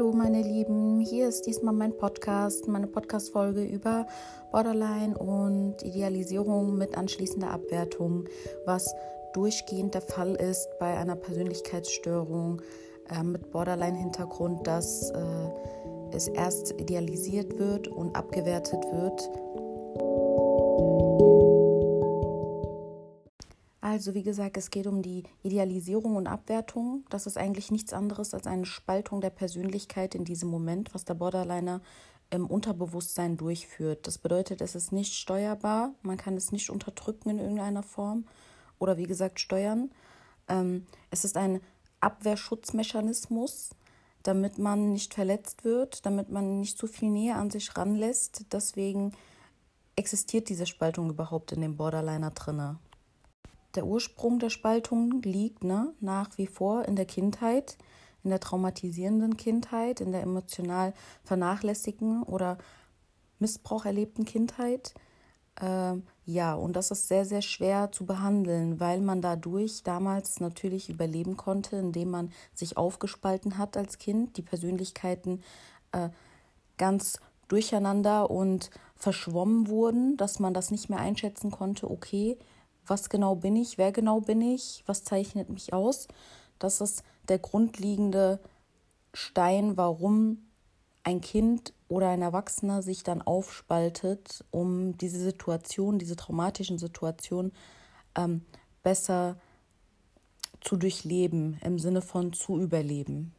Hallo meine Lieben, hier ist diesmal mein Podcast, meine Podcast-Folge über Borderline und Idealisierung mit anschließender Abwertung, was durchgehend der Fall ist bei einer Persönlichkeitsstörung äh, mit Borderline-Hintergrund, dass äh, es erst idealisiert wird und abgewertet wird Also wie gesagt, es geht um die Idealisierung und Abwertung. Das ist eigentlich nichts anderes als eine Spaltung der Persönlichkeit in diesem Moment, was der Borderliner im Unterbewusstsein durchführt. Das bedeutet, es ist nicht steuerbar, man kann es nicht unterdrücken in irgendeiner Form oder wie gesagt steuern. Ähm, es ist ein Abwehrschutzmechanismus, damit man nicht verletzt wird, damit man nicht zu viel Nähe an sich ranlässt. Deswegen existiert diese Spaltung überhaupt in dem Borderliner drinne der Ursprung der Spaltung liegt ne, nach wie vor in der Kindheit, in der traumatisierenden Kindheit, in der emotional vernachlässigten oder Missbrauch erlebten Kindheit. Äh, ja, und das ist sehr, sehr schwer zu behandeln, weil man dadurch damals natürlich überleben konnte, indem man sich aufgespalten hat als Kind, die Persönlichkeiten äh, ganz durcheinander und verschwommen wurden, dass man das nicht mehr einschätzen konnte, okay, was genau bin ich, wer genau bin ich, was zeichnet mich aus. Das ist der grundlegende Stein, warum ein Kind oder ein Erwachsener sich dann aufspaltet, um diese Situation, diese traumatischen Situationen ähm, besser zu durchleben, im Sinne von zu überleben.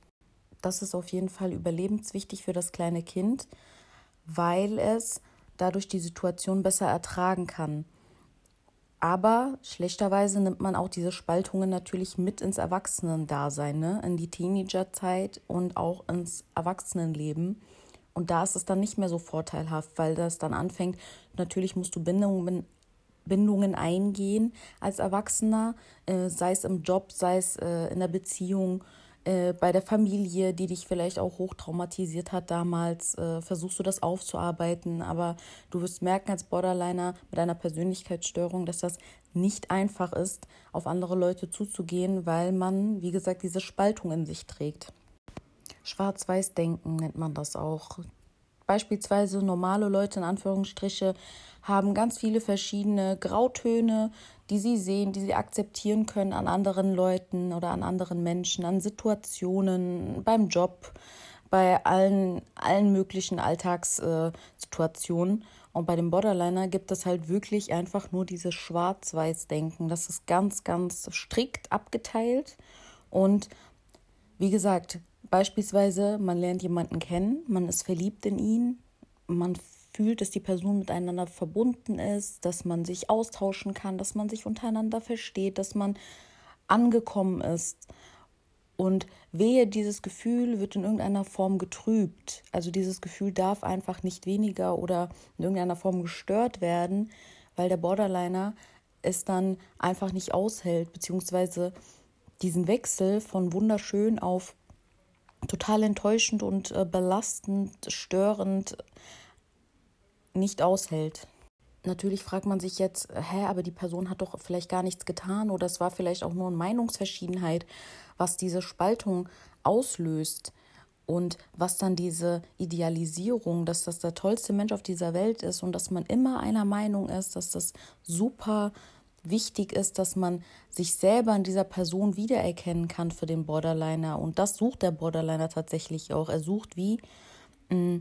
Das ist auf jeden Fall überlebenswichtig für das kleine Kind, weil es dadurch die Situation besser ertragen kann. Aber schlechterweise nimmt man auch diese Spaltungen natürlich mit ins Erwachsenendasein, ne? in die Teenagerzeit und auch ins Erwachsenenleben. Und da ist es dann nicht mehr so vorteilhaft, weil das dann anfängt, natürlich musst du Bindungen, Bindungen eingehen als Erwachsener, äh, sei es im Job, sei es äh, in der Beziehung äh, bei der Familie, die dich vielleicht auch hochtraumatisiert hat damals, äh, versuchst du das aufzuarbeiten, aber du wirst merken als Borderliner mit einer Persönlichkeitsstörung, dass das nicht einfach ist, auf andere Leute zuzugehen, weil man, wie gesagt, diese Spaltung in sich trägt. Schwarz-Weiß-Denken nennt man das auch. Beispielsweise normale Leute in Anführungsstriche haben ganz viele verschiedene Grautöne, die sie sehen, die sie akzeptieren können an anderen Leuten oder an anderen Menschen, an Situationen, beim Job, bei allen, allen möglichen Alltagssituationen. Und bei dem Borderliner gibt es halt wirklich einfach nur dieses Schwarz-Weiß-Denken. Das ist ganz, ganz strikt abgeteilt. Und wie gesagt, beispielsweise, man lernt jemanden kennen, man ist verliebt in ihn, man fühlt, dass die Person miteinander verbunden ist, dass man sich austauschen kann, dass man sich untereinander versteht, dass man angekommen ist. Und wehe, dieses Gefühl wird in irgendeiner Form getrübt. Also dieses Gefühl darf einfach nicht weniger oder in irgendeiner Form gestört werden, weil der Borderliner es dann einfach nicht aushält, beziehungsweise diesen Wechsel von wunderschön auf total enttäuschend und äh, belastend, störend nicht aushält. Natürlich fragt man sich jetzt, hä, aber die Person hat doch vielleicht gar nichts getan oder es war vielleicht auch nur eine Meinungsverschiedenheit, was diese Spaltung auslöst und was dann diese Idealisierung, dass das der tollste Mensch auf dieser Welt ist und dass man immer einer Meinung ist, dass das super wichtig ist, dass man sich selber in dieser Person wiedererkennen kann für den Borderliner. Und das sucht der Borderliner tatsächlich auch. Er sucht wie mm,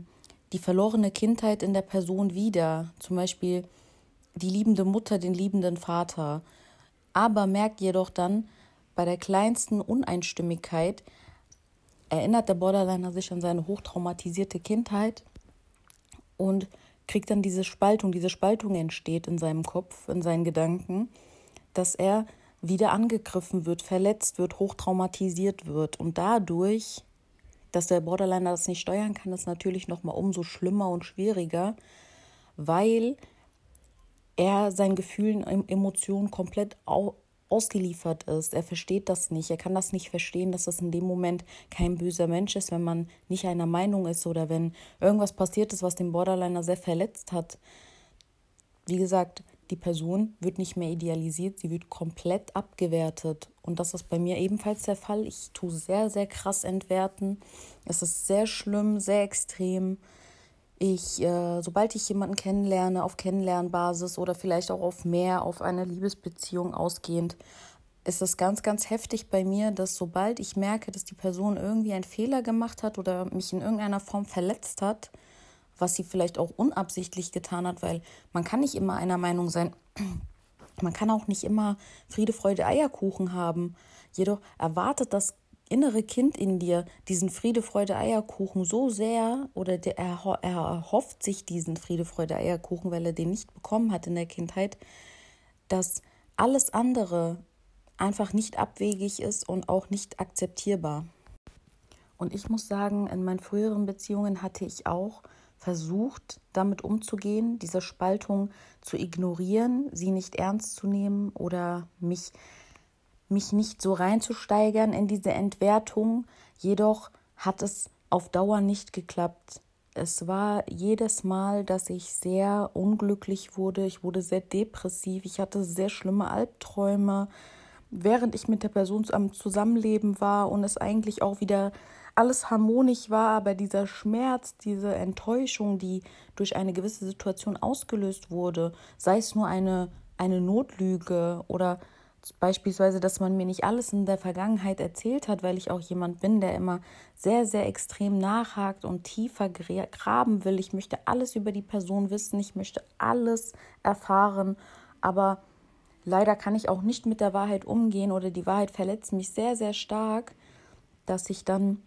die verlorene Kindheit in der Person wieder, zum Beispiel die liebende Mutter, den liebenden Vater, aber merkt jedoch dann, bei der kleinsten Uneinstimmigkeit erinnert der Borderliner sich an seine hochtraumatisierte Kindheit und kriegt dann diese Spaltung, diese Spaltung entsteht in seinem Kopf, in seinen Gedanken, dass er wieder angegriffen wird, verletzt wird, hochtraumatisiert wird. Und dadurch dass der Borderliner das nicht steuern kann, ist natürlich noch mal umso schlimmer und schwieriger, weil er seinen Gefühlen, Emotionen komplett ausgeliefert ist. Er versteht das nicht. Er kann das nicht verstehen, dass das in dem Moment kein böser Mensch ist, wenn man nicht einer Meinung ist oder wenn irgendwas passiert ist, was den Borderliner sehr verletzt hat. Wie gesagt, die Person wird nicht mehr idealisiert, sie wird komplett abgewertet. Und das ist bei mir ebenfalls der Fall. Ich tue sehr, sehr krass entwerten. Es ist sehr schlimm, sehr extrem. Ich, äh, sobald ich jemanden kennenlerne, auf Kennenlernbasis oder vielleicht auch auf mehr, auf eine Liebesbeziehung ausgehend, ist es ganz, ganz heftig bei mir, dass sobald ich merke, dass die Person irgendwie einen Fehler gemacht hat oder mich in irgendeiner Form verletzt hat, was sie vielleicht auch unabsichtlich getan hat, weil man kann nicht immer einer Meinung sein. Man kann auch nicht immer Friede, Freude, Eierkuchen haben. Jedoch erwartet das innere Kind in dir diesen Friede, Freude, Eierkuchen so sehr oder der, er, er erhofft sich diesen Friede, Freude, Eierkuchen, weil er den nicht bekommen hat in der Kindheit, dass alles andere einfach nicht abwegig ist und auch nicht akzeptierbar. Und ich muss sagen, in meinen früheren Beziehungen hatte ich auch versucht, damit umzugehen, diese Spaltung zu ignorieren, sie nicht ernst zu nehmen oder mich, mich nicht so reinzusteigern in diese Entwertung. Jedoch hat es auf Dauer nicht geklappt. Es war jedes Mal, dass ich sehr unglücklich wurde. Ich wurde sehr depressiv. Ich hatte sehr schlimme Albträume, während ich mit der Person am Zusammenleben war und es eigentlich auch wieder alles harmonisch war, aber dieser Schmerz, diese Enttäuschung, die durch eine gewisse Situation ausgelöst wurde, sei es nur eine, eine Notlüge oder beispielsweise, dass man mir nicht alles in der Vergangenheit erzählt hat, weil ich auch jemand bin, der immer sehr, sehr extrem nachhakt und tiefer graben will. Ich möchte alles über die Person wissen, ich möchte alles erfahren, aber leider kann ich auch nicht mit der Wahrheit umgehen oder die Wahrheit verletzt mich sehr, sehr stark, dass ich dann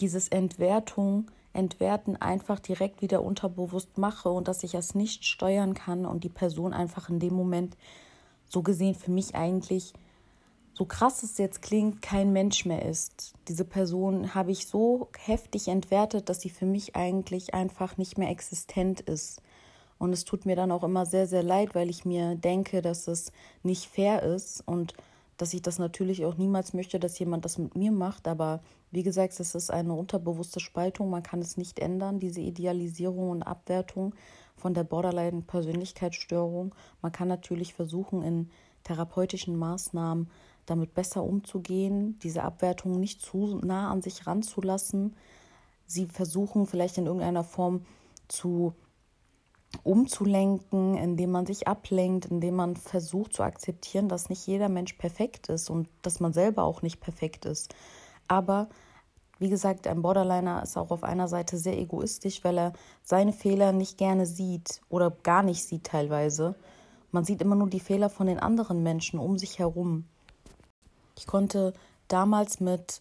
dieses Entwertung, Entwerten einfach direkt wieder unterbewusst mache und dass ich es nicht steuern kann und die Person einfach in dem Moment so gesehen für mich eigentlich, so krass es jetzt klingt, kein Mensch mehr ist. Diese Person habe ich so heftig entwertet, dass sie für mich eigentlich einfach nicht mehr existent ist. Und es tut mir dann auch immer sehr, sehr leid, weil ich mir denke, dass es nicht fair ist und dass ich das natürlich auch niemals möchte, dass jemand das mit mir macht. Aber wie gesagt, es ist eine unterbewusste Spaltung. Man kann es nicht ändern, diese Idealisierung und Abwertung von der Borderline-Persönlichkeitsstörung. Man kann natürlich versuchen, in therapeutischen Maßnahmen damit besser umzugehen, diese Abwertung nicht zu nah an sich ranzulassen. Sie versuchen vielleicht in irgendeiner Form zu umzulenken, indem man sich ablenkt, indem man versucht zu akzeptieren, dass nicht jeder Mensch perfekt ist und dass man selber auch nicht perfekt ist. Aber wie gesagt, ein Borderliner ist auch auf einer Seite sehr egoistisch, weil er seine Fehler nicht gerne sieht oder gar nicht sieht teilweise. Man sieht immer nur die Fehler von den anderen Menschen um sich herum. Ich konnte damals mit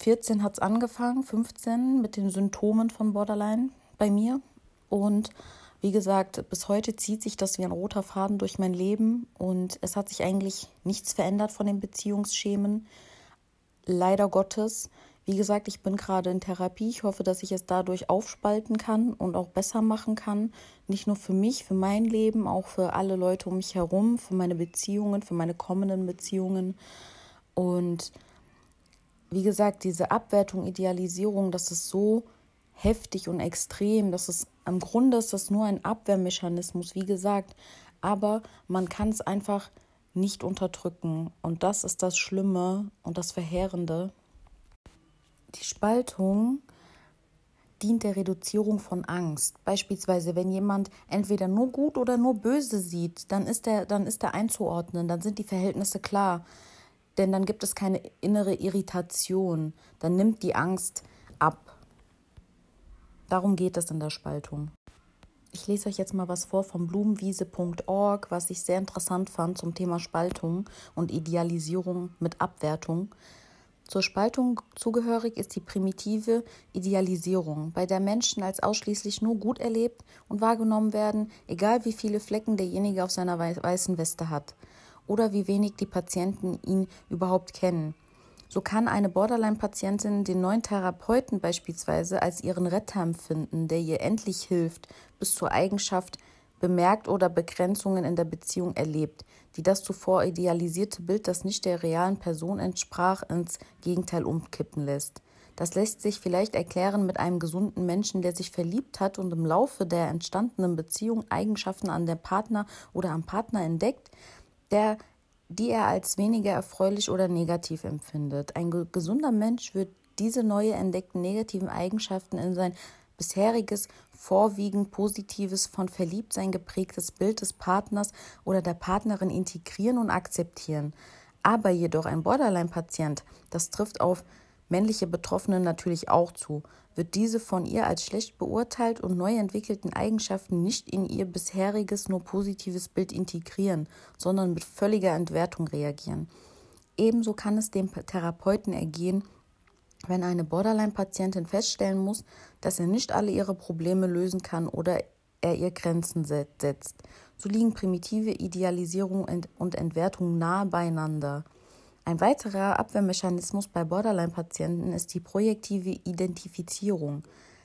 14 hat es angefangen, 15 mit den Symptomen von Borderline bei mir. Und wie gesagt, bis heute zieht sich das wie ein roter Faden durch mein Leben und es hat sich eigentlich nichts verändert von den Beziehungsschemen. Leider Gottes. Wie gesagt, ich bin gerade in Therapie. Ich hoffe, dass ich es dadurch aufspalten kann und auch besser machen kann. Nicht nur für mich, für mein Leben, auch für alle Leute um mich herum, für meine Beziehungen, für meine kommenden Beziehungen. Und wie gesagt, diese Abwertung, Idealisierung, das ist so heftig und extrem. Das ist im Grunde ist das nur ein Abwehrmechanismus, wie gesagt, aber man kann es einfach nicht unterdrücken und das ist das Schlimme und das Verheerende. Die Spaltung dient der Reduzierung von Angst. Beispielsweise, wenn jemand entweder nur gut oder nur böse sieht, dann ist er dann ist er einzuordnen, dann sind die Verhältnisse klar. Denn dann gibt es keine innere Irritation, dann nimmt die Angst ab. Darum geht es in der Spaltung. Ich lese euch jetzt mal was vor vom blumenwiese.org, was ich sehr interessant fand zum Thema Spaltung und Idealisierung mit Abwertung. Zur Spaltung zugehörig ist die primitive Idealisierung, bei der Menschen als ausschließlich nur gut erlebt und wahrgenommen werden, egal wie viele Flecken derjenige auf seiner weißen Weste hat oder wie wenig die Patienten ihn überhaupt kennen. So kann eine Borderline-Patientin den neuen Therapeuten beispielsweise als ihren Retter empfinden, der ihr endlich hilft, bis zur Eigenschaft bemerkt oder Begrenzungen in der Beziehung erlebt, die das zuvor idealisierte Bild, das nicht der realen Person entsprach, ins Gegenteil umkippen lässt. Das lässt sich vielleicht erklären mit einem gesunden Menschen, der sich verliebt hat und im Laufe der entstandenen Beziehung Eigenschaften an der Partner oder am Partner entdeckt, der, die er als weniger erfreulich oder negativ empfindet. Ein gesunder Mensch wird diese neu entdeckten negativen Eigenschaften in sein bisheriges, vorwiegend positives, von Verliebtsein geprägtes Bild des Partners oder der Partnerin integrieren und akzeptieren. Aber jedoch ein Borderline-Patient, das trifft auf männliche Betroffene natürlich auch zu, wird diese von ihr als schlecht beurteilt und neu entwickelten Eigenschaften nicht in ihr bisheriges nur positives Bild integrieren, sondern mit völliger Entwertung reagieren. Ebenso kann es dem Therapeuten ergehen, wenn eine Borderline-Patientin feststellen muss, dass er nicht alle ihre Probleme lösen kann oder er ihr Grenzen setzt. So liegen primitive Idealisierung und Entwertung nahe beieinander. Ein weiterer Abwehrmechanismus bei Borderline-Patienten ist die projektive Identifizierung.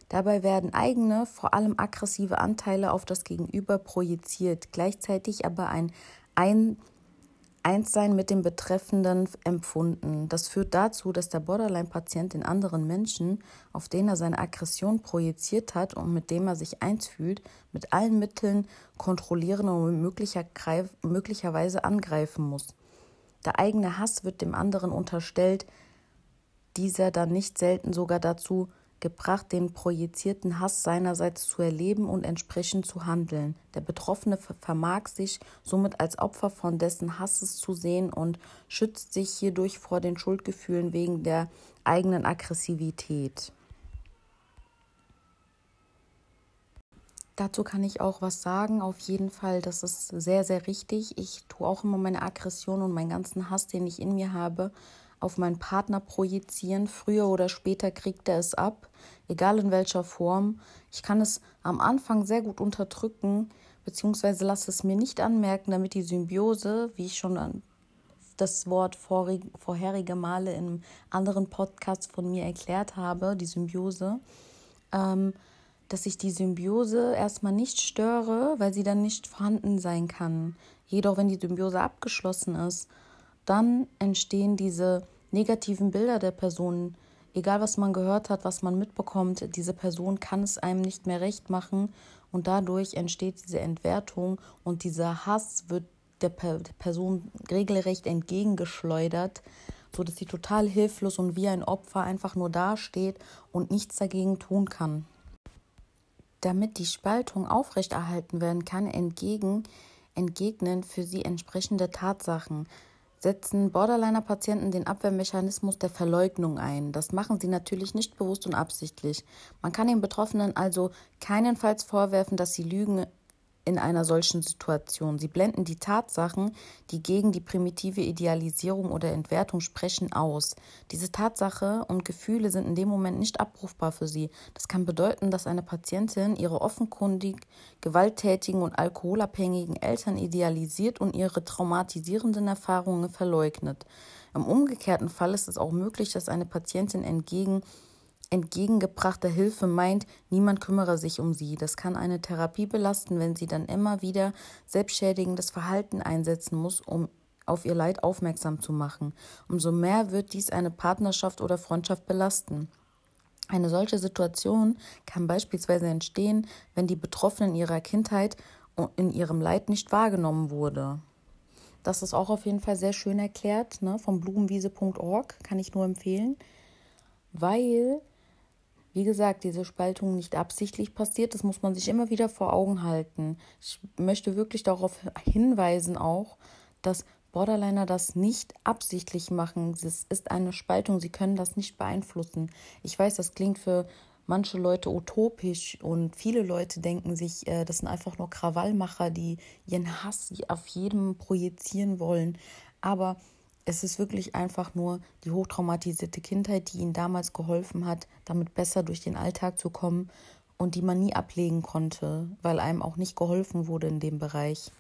Dabei werden eigene, vor allem aggressive Anteile auf das Gegenüber projiziert, gleichzeitig aber ein, ein Einssein mit dem Betreffenden empfunden. Das führt dazu, dass der Borderline-Patient den anderen Menschen, auf den er seine Aggression projiziert hat und mit dem er sich eins fühlt, mit allen Mitteln kontrollieren und möglicher, möglicherweise angreifen muss. Der eigene Hass wird dem anderen unterstellt, dieser dann nicht selten sogar dazu gebracht, den projizierten Hass seinerseits zu erleben und entsprechend zu handeln. Der Betroffene vermag sich somit als Opfer von dessen Hasses zu sehen und schützt sich hierdurch vor den Schuldgefühlen wegen der eigenen Aggressivität. Dazu kann ich auch was sagen. Auf jeden Fall, das ist sehr, sehr richtig. Ich tue auch immer meine Aggression und meinen ganzen Hass, den ich in mir habe, auf meinen Partner projizieren. Früher oder später kriegt er es ab, egal in welcher Form. Ich kann es am Anfang sehr gut unterdrücken, beziehungsweise lasse es mir nicht anmerken, damit die Symbiose, wie ich schon das Wort vorherige Male in anderen Podcasts von mir erklärt habe, die Symbiose, ähm, dass ich die Symbiose erstmal nicht störe, weil sie dann nicht vorhanden sein kann. Jedoch, wenn die Symbiose abgeschlossen ist, dann entstehen diese negativen Bilder der Person. Egal, was man gehört hat, was man mitbekommt, diese Person kann es einem nicht mehr recht machen und dadurch entsteht diese Entwertung und dieser Hass wird der, Person regelrecht entgegengeschleudert, sodass sie total hilflos und wie ein Opfer einfach nur dasteht und nichts dagegen tun kann. Damit die Spaltung aufrechterhalten werden kann, entgegen, entgegnen für sie entsprechende Tatsachen, setzen Borderliner-Patienten den Abwehrmechanismus der Verleugnung ein. Das machen sie natürlich nicht bewusst und absichtlich. Man kann den Betroffenen also keinenfalls vorwerfen, dass sie lügen in einer solchen Situation. Sie blenden die Tatsachen, die gegen die primitive Idealisierung oder Entwertung sprechen, aus. Diese Tatsache und Gefühle sind in dem Moment nicht abrufbar für sie. Das kann bedeuten, dass eine Patientin ihre offenkundig gewalttätigen und alkoholabhängigen Eltern idealisiert und ihre traumatisierenden Erfahrungen verleugnet. Im umgekehrten Fall ist es auch möglich, dass eine Patientin entgegen entgegengebrachte Hilfe meint, niemand kümmere sich um sie. Das kann eine Therapie belasten, wenn sie dann immer wieder selbstschädigendes Verhalten einsetzen muss, um auf ihr Leid aufmerksam zu machen. Umso mehr wird dies eine Partnerschaft oder Freundschaft belasten. Eine solche Situation kann beispielsweise entstehen, wenn die Betroffene in ihrer Kindheit in ihrem Leid nicht wahrgenommen wurde. Das ist auch auf jeden Fall sehr schön erklärt, ne, vom blumenwiese.org, kann ich nur empfehlen, weil wie gesagt, diese Spaltung nicht absichtlich passiert, das muss man sich immer wieder vor Augen halten. Ich möchte wirklich darauf hinweisen auch, dass Borderliner das nicht absichtlich machen. Es ist eine Spaltung, sie können das nicht beeinflussen. Ich weiß, das klingt für manche Leute utopisch und viele Leute denken sich, äh, das sind einfach nur Krawallmacher, die ihren Hass auf jedem projizieren wollen. Aber es ist wirklich einfach nur die hochtraumatisierte Kindheit, die ihnen damals geholfen hat, damit besser durch den Alltag zu kommen und die man nie ablegen konnte, weil einem auch nicht geholfen wurde in dem Bereich.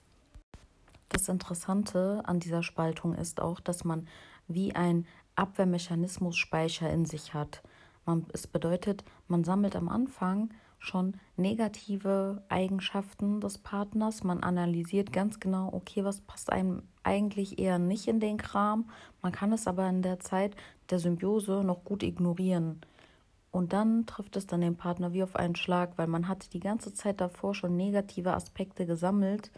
Das Interessante an dieser Spaltung ist auch, dass man wie ein Abwehrmechanismus Speicher in sich hat. Man, es bedeutet, man sammelt am Anfang schon negative Eigenschaften des Partners. Man analysiert ganz genau, okay, was passt einem eigentlich eher nicht in den Kram. Man kann es aber in der Zeit der Symbiose noch gut ignorieren. Und dann trifft es dann den Partner wie auf einen Schlag, weil man hatte die ganze Zeit davor schon negative Aspekte gesammelt,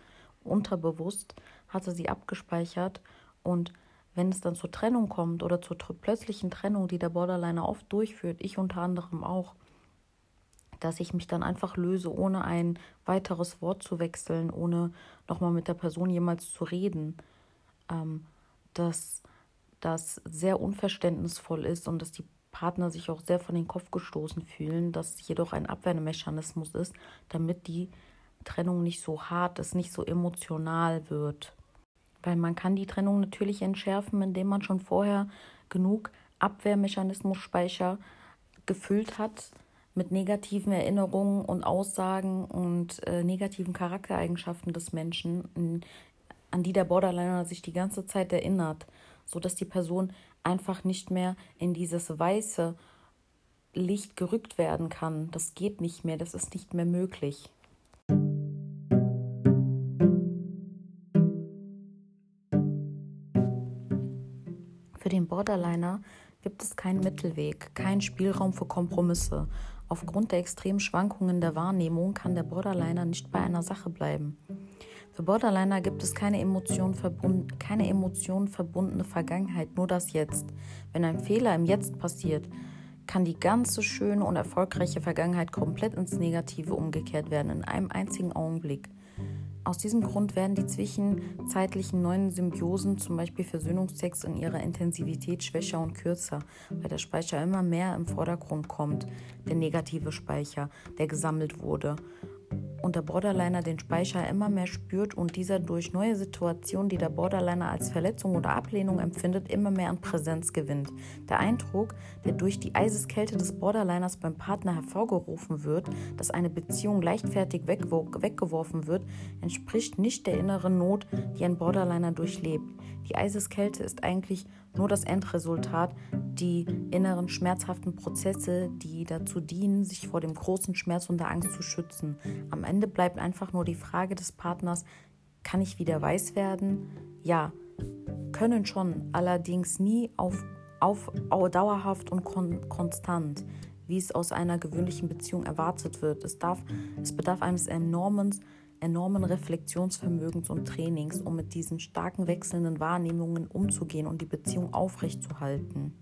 unterbewusst, hatte sie abgespeichert und wenn es dann zur Trennung kommt oder zur plötzlichen Trennung, die der Borderliner oft durchführt, ich unter anderem auch, dass ich mich dann einfach löse, ohne ein weiteres Wort zu wechseln, ohne nochmal mit der Person jemals zu reden, ähm, dass das sehr unverständnisvoll ist und dass die Partner sich auch sehr von den Kopf gestoßen fühlen, dass jedoch ein Abwehrmechanismus ist, damit die Trennung nicht so hart ist, nicht so emotional wird. Weil man kann die Trennung natürlich entschärfen, indem man schon vorher genug Abwehrmechanismus-Speicher gefüllt hat mit negativen Erinnerungen und Aussagen und äh, negativen Charaktereigenschaften des Menschen, an die der Borderliner sich die ganze Zeit erinnert, sodass die Person einfach nicht mehr in dieses weiße Licht gerückt werden kann. Das geht nicht mehr, das ist nicht mehr möglich. Für den Borderliner gibt es keinen Mittelweg, keinen Spielraum für Kompromisse. Aufgrund der extremen Schwankungen der Wahrnehmung kann der Borderliner nicht bei einer Sache bleiben. Für Borderliner gibt es keine Emotion, verbund Emotion verbundene Vergangenheit, nur das Jetzt. Wenn ein Fehler im Jetzt passiert, kann die ganze schöne und erfolgreiche Vergangenheit komplett ins Negative umgekehrt werden, in einem einzigen Augenblick. Aus diesem Grund werden die zwischenzeitlichen neuen Symbiosen, zum Beispiel Versöhnungstext, in ihrer Intensivität schwächer und kürzer, weil der Speicher immer mehr im Vordergrund kommt, der negative Speicher, der gesammelt wurde und der Borderliner den Speicher immer mehr spürt und dieser durch neue Situationen, die der Borderliner als Verletzung oder Ablehnung empfindet, immer mehr an Präsenz gewinnt. Der Eindruck, der durch die Eiseskälte des Borderliners beim Partner hervorgerufen wird, dass eine Beziehung leichtfertig weggeworfen wird, entspricht nicht der inneren Not, die ein Borderliner durchlebt. Die Eiseskälte ist eigentlich nur das Endresultat, die inneren schmerzhaften Prozesse, die dazu dienen, sich vor dem großen Schmerz und der Angst zu schützen. Am Ende bleibt einfach nur die Frage des Partners, kann ich wieder weiß werden? Ja, können schon, allerdings nie auf, auf, auf dauerhaft und kon konstant, wie es aus einer gewöhnlichen Beziehung erwartet wird. Es, darf, es bedarf eines enormen enormen Reflexionsvermögens und Trainings, um mit diesen starken wechselnden Wahrnehmungen umzugehen und die Beziehung aufrechtzuerhalten.